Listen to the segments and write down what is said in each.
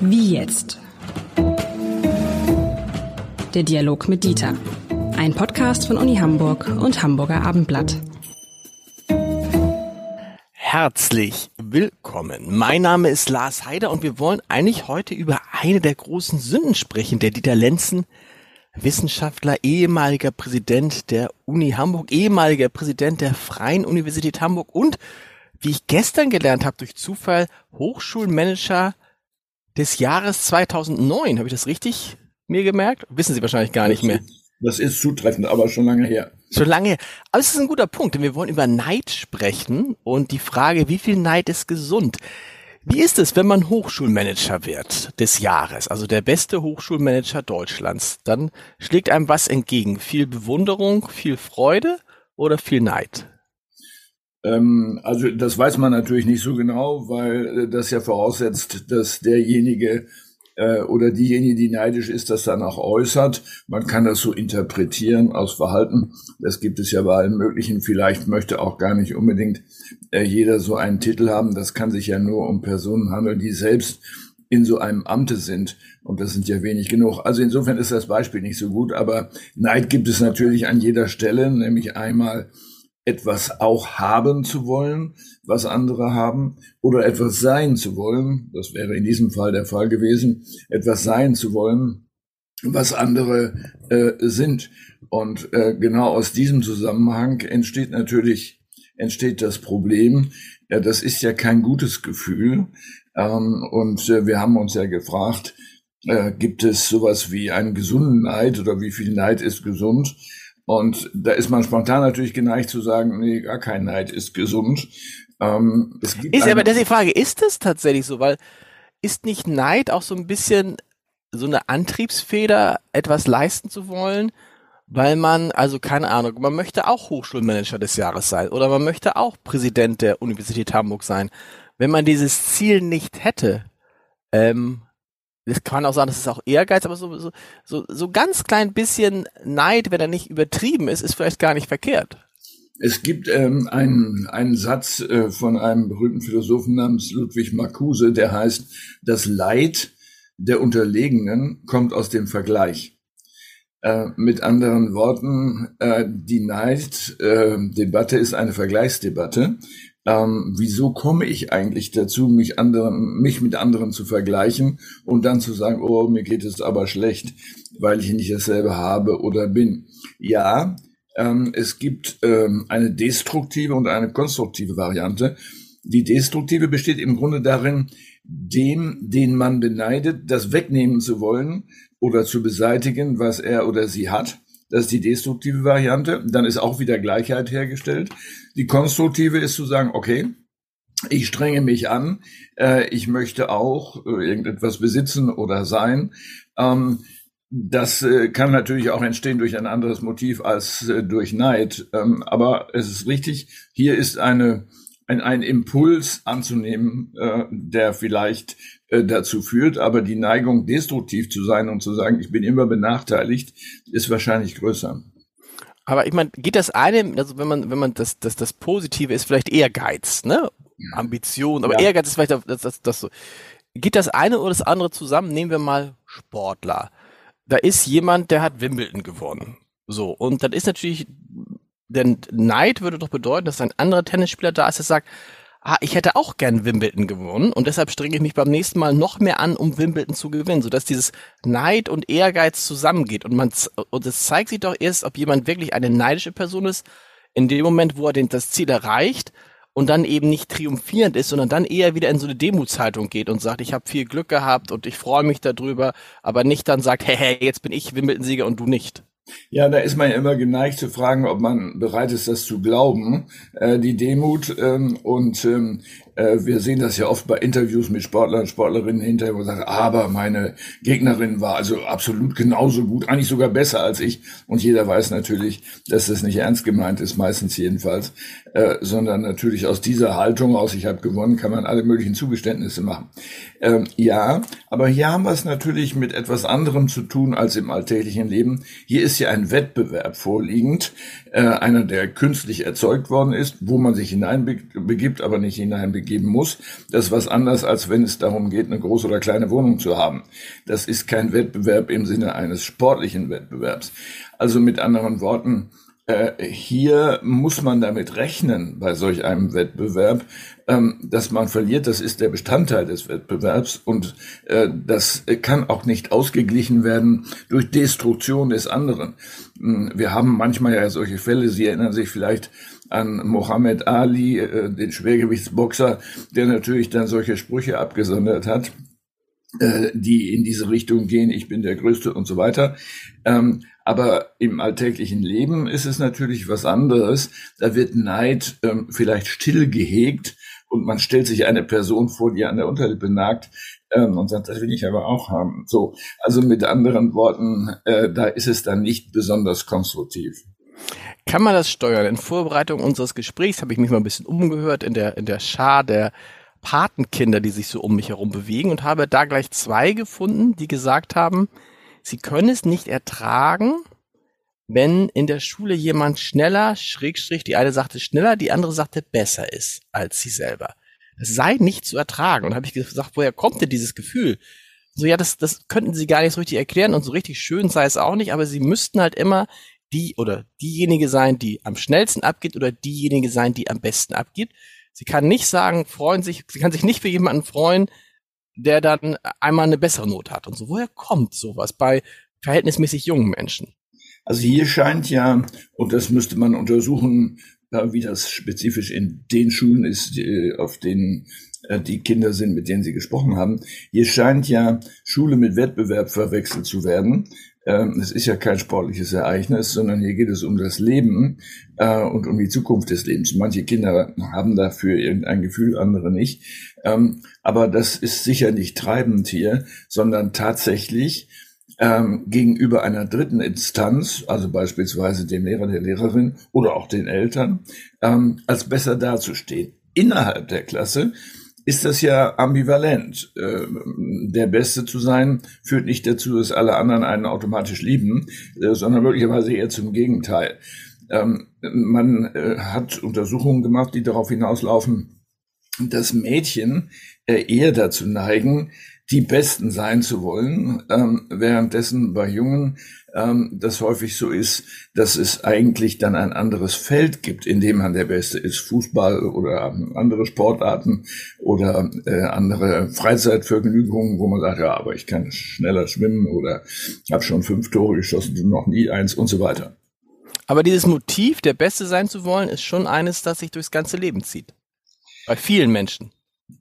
Wie jetzt? Der Dialog mit Dieter. Ein Podcast von Uni Hamburg und Hamburger Abendblatt. Herzlich willkommen. Mein Name ist Lars Heider und wir wollen eigentlich heute über eine der großen Sünden sprechen, der Dieter Lenzen, Wissenschaftler, ehemaliger Präsident der Uni Hamburg, ehemaliger Präsident der Freien Universität Hamburg und, wie ich gestern gelernt habe, durch Zufall Hochschulmanager des Jahres 2009. Habe ich das richtig mir gemerkt? Wissen Sie wahrscheinlich gar nicht mehr. Das ist zutreffend, aber schon lange her. Schon lange her. Aber es ist ein guter Punkt, denn wir wollen über Neid sprechen und die Frage, wie viel Neid ist gesund? Wie ist es, wenn man Hochschulmanager wird des Jahres, also der beste Hochschulmanager Deutschlands? Dann schlägt einem was entgegen? Viel Bewunderung, viel Freude oder viel Neid? Ähm, also das weiß man natürlich nicht so genau, weil äh, das ja voraussetzt, dass derjenige äh, oder diejenige, die neidisch ist, das dann auch äußert. Man kann das so interpretieren aus Verhalten. Das gibt es ja bei allen möglichen. Vielleicht möchte auch gar nicht unbedingt äh, jeder so einen Titel haben. Das kann sich ja nur um Personen handeln, die selbst in so einem Amte sind. Und das sind ja wenig genug. Also insofern ist das Beispiel nicht so gut. Aber Neid gibt es natürlich an jeder Stelle, nämlich einmal etwas auch haben zu wollen, was andere haben, oder etwas sein zu wollen, das wäre in diesem Fall der Fall gewesen, etwas sein zu wollen, was andere äh, sind. Und äh, genau aus diesem Zusammenhang entsteht natürlich entsteht das Problem. Ja, das ist ja kein gutes Gefühl. Ähm, und äh, wir haben uns ja gefragt, äh, gibt es sowas wie einen gesunden Neid oder wie viel Neid ist gesund? Und da ist man spontan natürlich geneigt zu sagen, nee, gar kein Neid ist gesund. Ähm, es gibt ist aber das ist die Frage, ist das tatsächlich so? Weil ist nicht Neid auch so ein bisschen so eine Antriebsfeder, etwas leisten zu wollen? Weil man, also keine Ahnung, man möchte auch Hochschulmanager des Jahres sein oder man möchte auch Präsident der Universität Hamburg sein. Wenn man dieses Ziel nicht hätte, ähm, das kann auch sagen, das ist auch Ehrgeiz, aber so, so, so, so ganz klein bisschen Neid, wenn er nicht übertrieben ist, ist vielleicht gar nicht verkehrt. Es gibt ähm, einen, einen Satz äh, von einem berühmten Philosophen namens Ludwig Marcuse, der heißt, das Leid der Unterlegenen kommt aus dem Vergleich. Äh, mit anderen Worten, äh, die Neiddebatte ist eine Vergleichsdebatte ähm, wieso komme ich eigentlich dazu, mich anderen, mich mit anderen zu vergleichen und dann zu sagen, oh, mir geht es aber schlecht, weil ich nicht dasselbe habe oder bin. Ja, ähm, es gibt ähm, eine destruktive und eine konstruktive Variante. Die destruktive besteht im Grunde darin, dem, den man beneidet, das wegnehmen zu wollen oder zu beseitigen, was er oder sie hat. Das ist die destruktive Variante. Dann ist auch wieder Gleichheit hergestellt. Die konstruktive ist zu sagen, okay, ich strenge mich an, äh, ich möchte auch äh, irgendetwas besitzen oder sein. Ähm, das äh, kann natürlich auch entstehen durch ein anderes Motiv als äh, durch Neid. Ähm, aber es ist richtig, hier ist eine, ein, ein Impuls anzunehmen, äh, der vielleicht äh, dazu führt. Aber die Neigung, destruktiv zu sein und zu sagen, ich bin immer benachteiligt, ist wahrscheinlich größer. Aber ich meine, geht das eine, also wenn man, wenn man das, das, das Positive ist vielleicht Ehrgeiz, ne? Ambition, aber ja. Ehrgeiz ist vielleicht das, das, das so. Geht das eine oder das andere zusammen? Nehmen wir mal Sportler. Da ist jemand, der hat Wimbledon gewonnen. So. Und dann ist natürlich, denn Neid würde doch bedeuten, dass ein anderer Tennisspieler da ist, der sagt, ah, ich hätte auch gern Wimbledon gewonnen und deshalb strenge ich mich beim nächsten Mal noch mehr an, um Wimbledon zu gewinnen, sodass dieses Neid und Ehrgeiz zusammengeht und man und es zeigt sich doch erst, ob jemand wirklich eine neidische Person ist, in dem Moment, wo er den, das Ziel erreicht und dann eben nicht triumphierend ist, sondern dann eher wieder in so eine Demutshaltung geht und sagt, ich habe viel Glück gehabt und ich freue mich darüber, aber nicht dann sagt, hey, hey, jetzt bin ich Wimbledon-Sieger und du nicht. Ja, da ist man ja immer geneigt zu fragen, ob man bereit ist, das zu glauben, äh, die Demut. Ähm, und ähm, äh, wir sehen das ja oft bei Interviews mit Sportlern Sportlerinnen hinterher, wo man sagt, aber meine Gegnerin war also absolut genauso gut, eigentlich sogar besser als ich. Und jeder weiß natürlich, dass das nicht ernst gemeint ist, meistens jedenfalls, äh, sondern natürlich aus dieser Haltung aus, ich habe gewonnen, kann man alle möglichen Zugeständnisse machen. Ähm, ja, aber hier haben wir es natürlich mit etwas anderem zu tun als im alltäglichen Leben. Hier ist ja ein Wettbewerb vorliegend, äh, einer, der künstlich erzeugt worden ist, wo man sich hineinbegibt, aber nicht hineinbegibt geben muss. Das ist was anderes, als wenn es darum geht, eine große oder kleine Wohnung zu haben. Das ist kein Wettbewerb im Sinne eines sportlichen Wettbewerbs. Also mit anderen Worten, äh, hier muss man damit rechnen bei solch einem Wettbewerb, ähm, dass man verliert. Das ist der Bestandteil des Wettbewerbs und äh, das kann auch nicht ausgeglichen werden durch Destruktion des anderen. Hm, wir haben manchmal ja solche Fälle. Sie erinnern sich vielleicht an Mohammed Ali, äh, den Schwergewichtsboxer, der natürlich dann solche Sprüche abgesondert hat die in diese Richtung gehen, ich bin der Größte und so weiter. Ähm, aber im alltäglichen Leben ist es natürlich was anderes. Da wird Neid ähm, vielleicht still gehegt und man stellt sich eine Person vor, die an der Unterlippe nagt ähm, und sagt, das will ich aber auch haben. So, also mit anderen Worten, äh, da ist es dann nicht besonders konstruktiv. Kann man das steuern? In Vorbereitung unseres Gesprächs habe ich mich mal ein bisschen umgehört in der in der Schar der Patenkinder, die sich so um mich herum bewegen und habe da gleich zwei gefunden, die gesagt haben, sie können es nicht ertragen, wenn in der Schule jemand schneller, Schrägstrich, die eine sagte schneller, die andere sagte besser ist als sie selber. Das sei nicht zu ertragen. Und habe ich gesagt, woher kommt denn dieses Gefühl? So, ja, das, das könnten sie gar nicht so richtig erklären und so richtig schön sei es auch nicht, aber sie müssten halt immer die oder diejenige sein, die am schnellsten abgeht oder diejenige sein, die am besten abgeht. Sie kann nicht sagen, freuen sich, sie kann sich nicht für jemanden freuen, der dann einmal eine bessere Not hat und so. Woher kommt sowas bei verhältnismäßig jungen Menschen? Also hier scheint ja, und das müsste man untersuchen, wie das spezifisch in den Schulen ist, auf denen äh, die Kinder sind, mit denen Sie gesprochen haben. Hier scheint ja Schule mit Wettbewerb verwechselt zu werden. Ähm, es ist ja kein sportliches Ereignis, sondern hier geht es um das Leben äh, und um die Zukunft des Lebens. Manche Kinder haben dafür irgendein Gefühl, andere nicht. Ähm, aber das ist sicher nicht treibend hier, sondern tatsächlich ähm, gegenüber einer dritten Instanz, also beispielsweise dem Lehrer, der Lehrerin oder auch den Eltern, als besser dazustehen. Innerhalb der Klasse ist das ja ambivalent. Ähm, der Beste zu sein führt nicht dazu, dass alle anderen einen automatisch lieben, äh, sondern möglicherweise eher zum Gegenteil. Ähm, man äh, hat Untersuchungen gemacht, die darauf hinauslaufen, dass Mädchen äh, eher dazu neigen, die Besten sein zu wollen, ähm, währenddessen bei Jungen ähm, das häufig so ist, dass es eigentlich dann ein anderes Feld gibt, in dem man der Beste ist. Fußball oder andere Sportarten oder äh, andere Freizeitvergnügungen, wo man sagt, ja, aber ich kann schneller schwimmen oder habe schon fünf Tore geschossen, noch nie eins und so weiter. Aber dieses Motiv, der Beste sein zu wollen, ist schon eines, das sich durchs ganze Leben zieht. Bei vielen Menschen.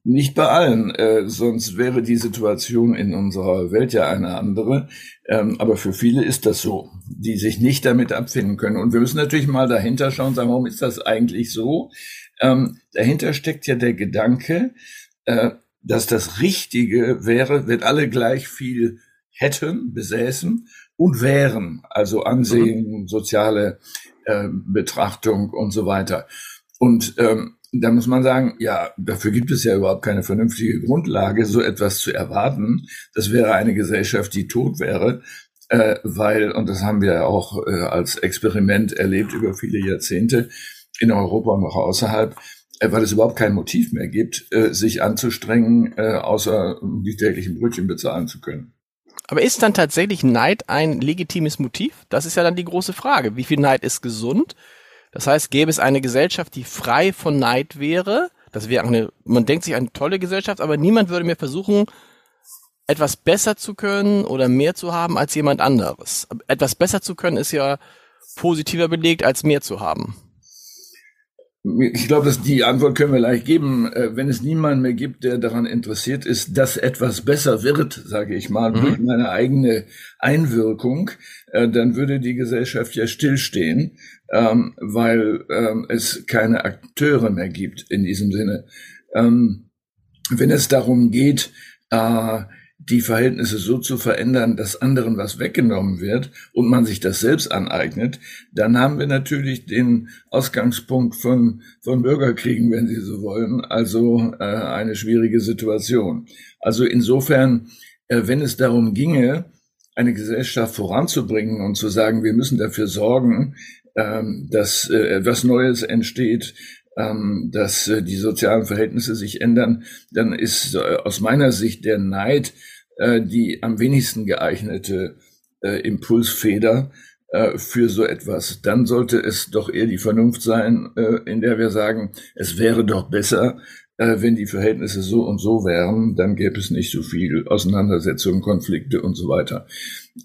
Nicht bei allen, äh, sonst wäre die Situation in unserer Welt ja eine andere. Ähm, aber für viele ist das so, die sich nicht damit abfinden können. Und wir müssen natürlich mal dahinter schauen, und sagen, warum ist das eigentlich so? Ähm, dahinter steckt ja der Gedanke, äh, dass das Richtige wäre, wenn alle gleich viel hätten, besäßen und wären, also Ansehen, mhm. soziale äh, Betrachtung und so weiter. Und ähm, da muss man sagen, ja, dafür gibt es ja überhaupt keine vernünftige Grundlage, so etwas zu erwarten. Das wäre eine Gesellschaft, die tot wäre, äh, weil, und das haben wir ja auch äh, als Experiment erlebt über viele Jahrzehnte in Europa und auch außerhalb, äh, weil es überhaupt kein Motiv mehr gibt, äh, sich anzustrengen, äh, außer die täglichen Brötchen bezahlen zu können. Aber ist dann tatsächlich Neid ein legitimes Motiv? Das ist ja dann die große Frage. Wie viel Neid ist gesund? Das heißt, gäbe es eine Gesellschaft, die frei von Neid wäre, das wäre eine, man denkt sich eine tolle Gesellschaft, aber niemand würde mir versuchen, etwas besser zu können oder mehr zu haben als jemand anderes. Etwas besser zu können ist ja positiver belegt, als mehr zu haben. Ich glaube, dass die Antwort können wir leicht geben. Äh, wenn es niemanden mehr gibt, der daran interessiert ist, dass etwas besser wird, sage ich mal, mhm. durch meine eigene Einwirkung, äh, dann würde die Gesellschaft ja stillstehen, ähm, weil ähm, es keine Akteure mehr gibt in diesem Sinne. Ähm, wenn es darum geht, äh, die Verhältnisse so zu verändern, dass anderen was weggenommen wird und man sich das selbst aneignet, dann haben wir natürlich den Ausgangspunkt von, von Bürgerkriegen, wenn Sie so wollen, also äh, eine schwierige Situation. Also insofern, äh, wenn es darum ginge, eine Gesellschaft voranzubringen und zu sagen, wir müssen dafür sorgen, ähm, dass äh, etwas Neues entsteht, ähm, dass äh, die sozialen Verhältnisse sich ändern, dann ist äh, aus meiner Sicht der Neid äh, die am wenigsten geeignete äh, Impulsfeder äh, für so etwas. Dann sollte es doch eher die Vernunft sein, äh, in der wir sagen, es wäre doch besser, äh, wenn die Verhältnisse so und so wären, dann gäbe es nicht so viel Auseinandersetzungen, Konflikte und so weiter.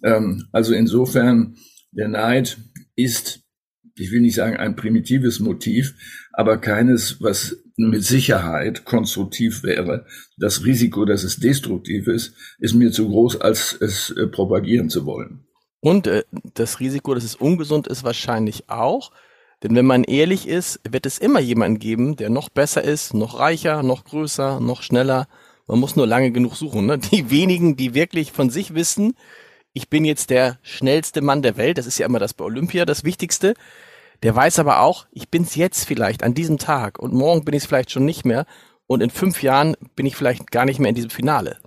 Ähm, also insofern, der Neid ist, ich will nicht sagen ein primitives Motiv, aber keines, was mit Sicherheit konstruktiv wäre. Das Risiko, dass es destruktiv ist, ist mir zu groß, als es äh, propagieren zu wollen. Und äh, das Risiko, dass es ungesund ist, wahrscheinlich auch. Denn wenn man ehrlich ist, wird es immer jemanden geben, der noch besser ist, noch reicher, noch größer, noch schneller. Man muss nur lange genug suchen. Ne? Die wenigen, die wirklich von sich wissen, ich bin jetzt der schnellste Mann der Welt, das ist ja immer das bei Olympia das Wichtigste. Der weiß aber auch, ich bin's jetzt vielleicht an diesem Tag und morgen bin ich es vielleicht schon nicht mehr und in fünf Jahren bin ich vielleicht gar nicht mehr in diesem Finale.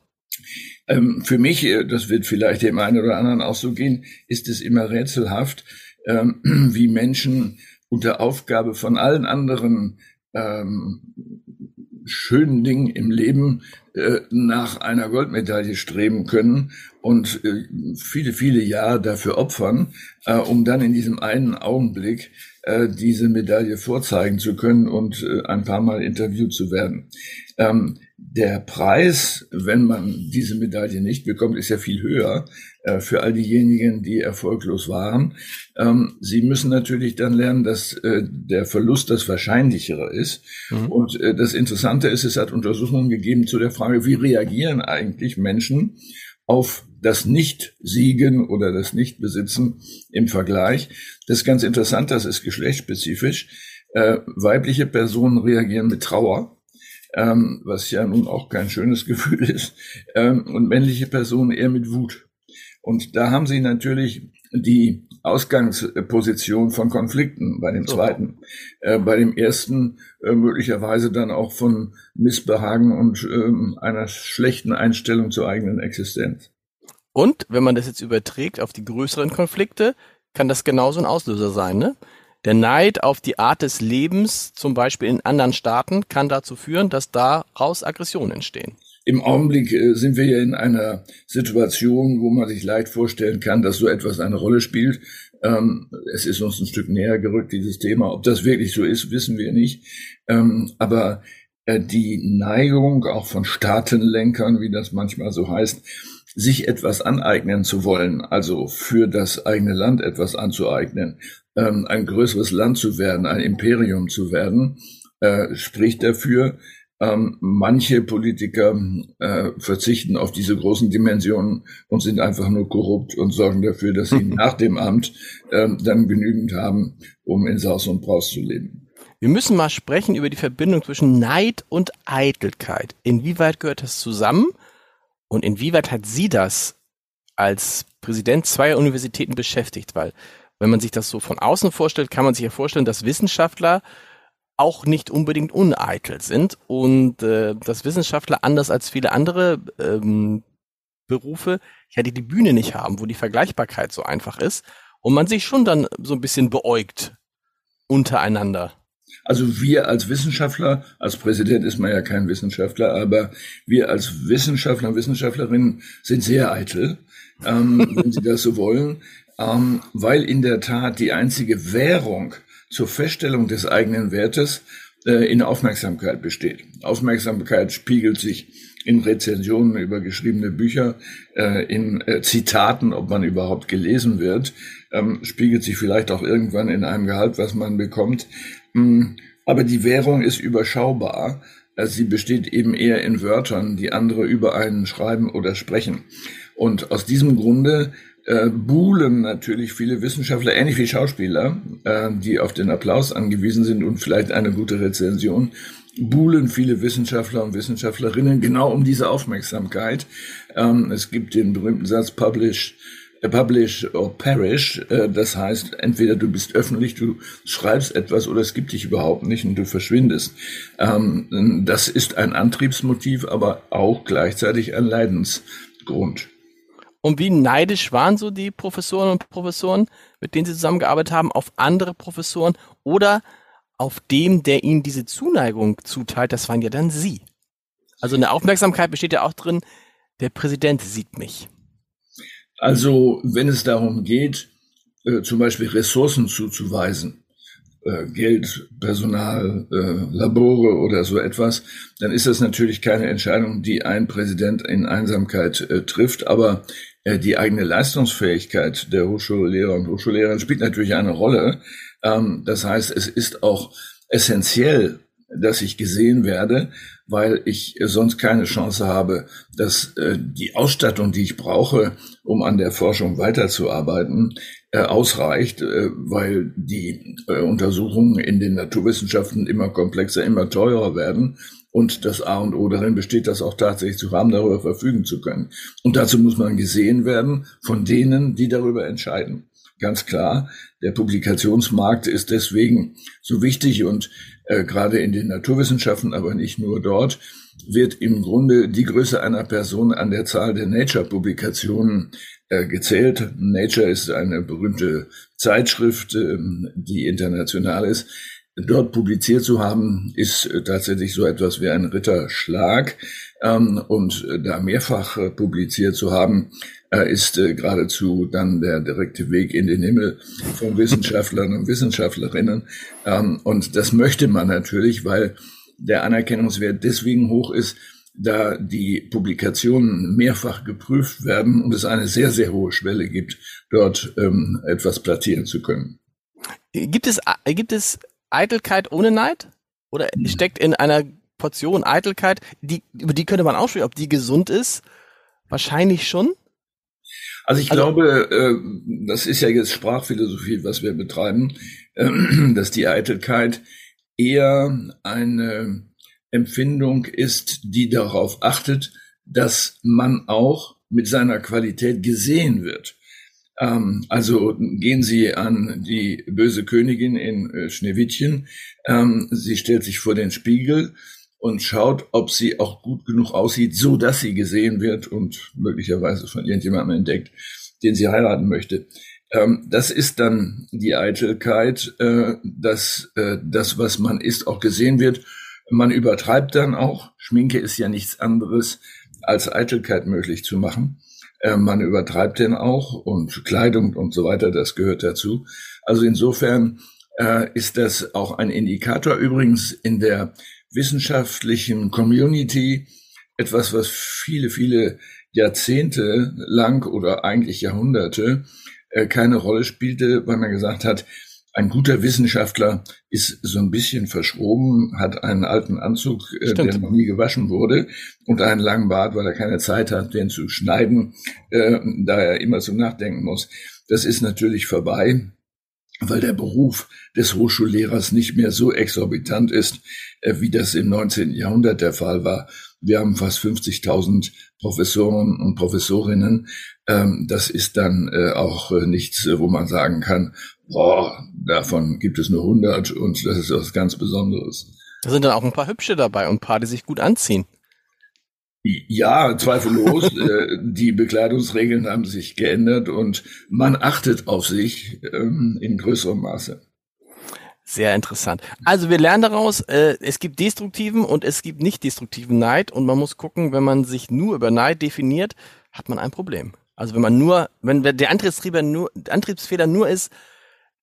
Ähm, für mich, äh, das wird vielleicht dem einen oder anderen auch so gehen, ist es immer rätselhaft, ähm, wie Menschen unter Aufgabe von allen anderen ähm, schönen Dingen im Leben äh, nach einer Goldmedaille streben können und äh, viele, viele Jahre dafür opfern, äh, um dann in diesem einen Augenblick diese Medaille vorzeigen zu können und ein paar Mal interviewt zu werden. Ähm, der Preis, wenn man diese Medaille nicht bekommt, ist ja viel höher für all diejenigen, die erfolglos waren. Ähm, sie müssen natürlich dann lernen, dass äh, der Verlust das Wahrscheinlichere ist. Mhm. Und äh, das Interessante ist, es hat Untersuchungen gegeben zu der Frage, wie reagieren eigentlich Menschen auf das Nicht-Siegen oder das Nicht-Besitzen im Vergleich. Das ist ganz interessant, das ist geschlechtsspezifisch. Äh, weibliche Personen reagieren mit Trauer ähm, was ja nun auch kein schönes Gefühl ist, ähm, und männliche Personen eher mit Wut. Und da haben sie natürlich die Ausgangsposition von Konflikten bei dem zweiten, äh, bei dem ersten äh, möglicherweise dann auch von Missbehagen und äh, einer schlechten Einstellung zur eigenen Existenz. Und wenn man das jetzt überträgt auf die größeren Konflikte, kann das genauso ein Auslöser sein, ne? Der Neid auf die Art des Lebens, zum Beispiel in anderen Staaten, kann dazu führen, dass daraus Aggressionen entstehen. Im Augenblick äh, sind wir ja in einer Situation, wo man sich leicht vorstellen kann, dass so etwas eine Rolle spielt. Ähm, es ist uns ein Stück näher gerückt, dieses Thema. Ob das wirklich so ist, wissen wir nicht. Ähm, aber äh, die Neigung auch von Staatenlenkern, wie das manchmal so heißt, sich etwas aneignen zu wollen, also für das eigene Land etwas anzueignen, ähm, ein größeres Land zu werden, ein Imperium zu werden, äh, spricht dafür, ähm, manche Politiker äh, verzichten auf diese großen Dimensionen und sind einfach nur korrupt und sorgen dafür, dass sie nach dem Amt äh, dann genügend haben, um in Saus und Braus zu leben. Wir müssen mal sprechen über die Verbindung zwischen Neid und Eitelkeit. Inwieweit gehört das zusammen und inwieweit hat sie das als Präsident zweier Universitäten beschäftigt? Weil wenn man sich das so von außen vorstellt, kann man sich ja vorstellen, dass Wissenschaftler auch nicht unbedingt uneitel sind und äh, dass Wissenschaftler anders als viele andere ähm, Berufe ja die, die Bühne nicht haben, wo die Vergleichbarkeit so einfach ist und man sich schon dann so ein bisschen beäugt untereinander. Also wir als Wissenschaftler, als Präsident ist man ja kein Wissenschaftler, aber wir als Wissenschaftler und Wissenschaftlerinnen sind sehr eitel, ähm, wenn Sie das so wollen ähm, weil in der Tat die einzige Währung zur Feststellung des eigenen Wertes äh, in Aufmerksamkeit besteht. Aufmerksamkeit spiegelt sich in Rezensionen über geschriebene Bücher, äh, in äh, Zitaten, ob man überhaupt gelesen wird, ähm, spiegelt sich vielleicht auch irgendwann in einem Gehalt, was man bekommt. Mm, aber die Währung ist überschaubar. Also sie besteht eben eher in Wörtern, die andere über einen schreiben oder sprechen. Und aus diesem Grunde äh, buhlen natürlich viele Wissenschaftler, ähnlich wie Schauspieler, äh, die auf den Applaus angewiesen sind und vielleicht eine gute Rezension, buhlen viele Wissenschaftler und Wissenschaftlerinnen genau um diese Aufmerksamkeit. Ähm, es gibt den berühmten Satz, publish, äh, publish or perish. Äh, das heißt, entweder du bist öffentlich, du schreibst etwas oder es gibt dich überhaupt nicht und du verschwindest. Ähm, das ist ein Antriebsmotiv, aber auch gleichzeitig ein Leidensgrund. Und wie neidisch waren so die Professoren und Professoren, mit denen sie zusammengearbeitet haben, auf andere Professoren oder auf dem, der ihnen diese Zuneigung zuteilt, das waren ja dann sie. Also eine Aufmerksamkeit besteht ja auch drin, der Präsident sieht mich. Also wenn es darum geht, äh, zum Beispiel Ressourcen zuzuweisen, äh, Geld, Personal, äh, Labore oder so etwas, dann ist das natürlich keine Entscheidung, die ein Präsident in Einsamkeit äh, trifft. Aber die eigene Leistungsfähigkeit der Hochschullehrer und Hochschullehrerinnen spielt natürlich eine Rolle. Ähm, das heißt, es ist auch essentiell, dass ich gesehen werde, weil ich sonst keine Chance habe, dass äh, die Ausstattung, die ich brauche, um an der Forschung weiterzuarbeiten, äh, ausreicht, äh, weil die äh, Untersuchungen in den Naturwissenschaften immer komplexer, immer teurer werden. Und das A und O darin besteht, das auch tatsächlich zu haben, darüber verfügen zu können. Und dazu muss man gesehen werden von denen, die darüber entscheiden. Ganz klar, der Publikationsmarkt ist deswegen so wichtig und äh, gerade in den Naturwissenschaften, aber nicht nur dort, wird im Grunde die Größe einer Person an der Zahl der Nature-Publikationen äh, gezählt. Nature ist eine berühmte Zeitschrift, äh, die international ist. Dort publiziert zu haben, ist äh, tatsächlich so etwas wie ein Ritterschlag. Ähm, und äh, da mehrfach äh, publiziert zu haben, ist geradezu dann der direkte Weg in den Himmel von Wissenschaftlern und Wissenschaftlerinnen. Ähm, und das möchte man natürlich, weil der Anerkennungswert deswegen hoch ist, da die Publikationen mehrfach geprüft werden und es eine sehr, sehr hohe Schwelle gibt, dort ähm, etwas platzieren zu können. Gibt es, gibt es Eitelkeit ohne Neid? Oder steckt in einer Portion Eitelkeit, die, über die könnte man auch sprechen, ob die gesund ist? Wahrscheinlich schon. Also ich also, glaube, äh, das ist ja jetzt Sprachphilosophie, was wir betreiben, äh, dass die Eitelkeit eher eine Empfindung ist, die darauf achtet, dass man auch mit seiner Qualität gesehen wird. Ähm, also gehen Sie an die böse Königin in äh, Schneewittchen. Ähm, sie stellt sich vor den Spiegel und schaut, ob sie auch gut genug aussieht, so dass sie gesehen wird und möglicherweise von irgendjemandem entdeckt, den sie heiraten möchte. Ähm, das ist dann die Eitelkeit, äh, dass äh, das, was man ist, auch gesehen wird man übertreibt dann auch. Schminke ist ja nichts anderes als Eitelkeit möglich zu machen. Äh, man übertreibt den auch und Kleidung und so weiter, das gehört dazu. Also insofern äh, ist das auch ein Indikator. Übrigens in der wissenschaftlichen Community etwas, was viele, viele Jahrzehnte lang oder eigentlich Jahrhunderte äh, keine Rolle spielte, weil man gesagt hat, ein guter Wissenschaftler ist so ein bisschen verschroben, hat einen alten Anzug, äh, der noch nie gewaschen wurde und einen langen Bart, weil er keine Zeit hat, den zu schneiden, äh, da er immer zum Nachdenken muss. Das ist natürlich vorbei, weil der Beruf des Hochschullehrers nicht mehr so exorbitant ist, äh, wie das im 19. Jahrhundert der Fall war. Wir haben fast 50.000 Professoren und Professorinnen. Ähm, das ist dann äh, auch äh, nichts, wo man sagen kann, boah, davon gibt es nur 100 und das ist was ganz Besonderes. Da sind dann auch ein paar hübsche dabei und ein paar, die sich gut anziehen. Ja, zweifellos. Äh, die Bekleidungsregeln haben sich geändert und man achtet auf sich ähm, in größerem Maße. Sehr interessant. Also wir lernen daraus, äh, es gibt destruktiven und es gibt nicht destruktiven Neid und man muss gucken, wenn man sich nur über Neid definiert, hat man ein Problem. Also wenn man nur, wenn der Antriebsfehler nur, Antriebsfehler nur ist,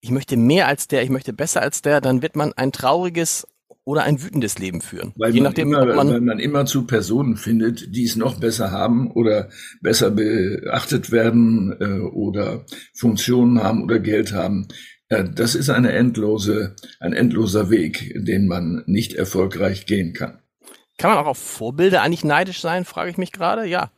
ich möchte mehr als der, ich möchte besser als der, dann wird man ein trauriges oder ein wütendes Leben führen. Weil Je man nachdem, immer, man, weil man immer zu Personen findet, die es noch besser haben oder besser beachtet werden äh, oder Funktionen haben oder Geld haben. Ja, das ist eine endlose, ein endloser Weg, den man nicht erfolgreich gehen kann. Kann man auch auf Vorbilder eigentlich neidisch sein, frage ich mich gerade? Ja.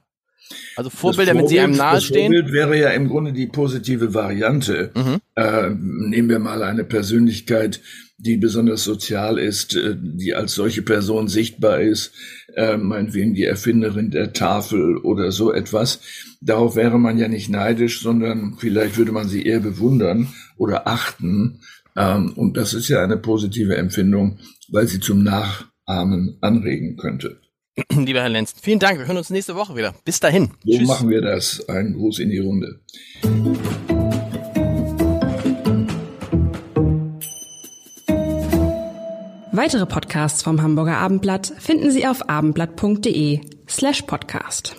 Also Vorbilder, Vorbild, wenn sie einem nahestehen. Vorbild wäre ja im Grunde die positive Variante. Mhm. Äh, nehmen wir mal eine Persönlichkeit, die besonders sozial ist, äh, die als solche Person sichtbar ist, äh, meinetwegen die Erfinderin der Tafel oder so etwas. Darauf wäre man ja nicht neidisch, sondern vielleicht würde man sie eher bewundern oder achten. Ähm, und das ist ja eine positive Empfindung, weil sie zum Nachahmen anregen könnte. Lieber Herr Lenz, vielen Dank. Wir hören uns nächste Woche wieder. Bis dahin. So Tschüss. machen wir das. Ein Gruß in die Runde. Weitere Podcasts vom Hamburger Abendblatt finden Sie auf abendblatt.de slash podcast.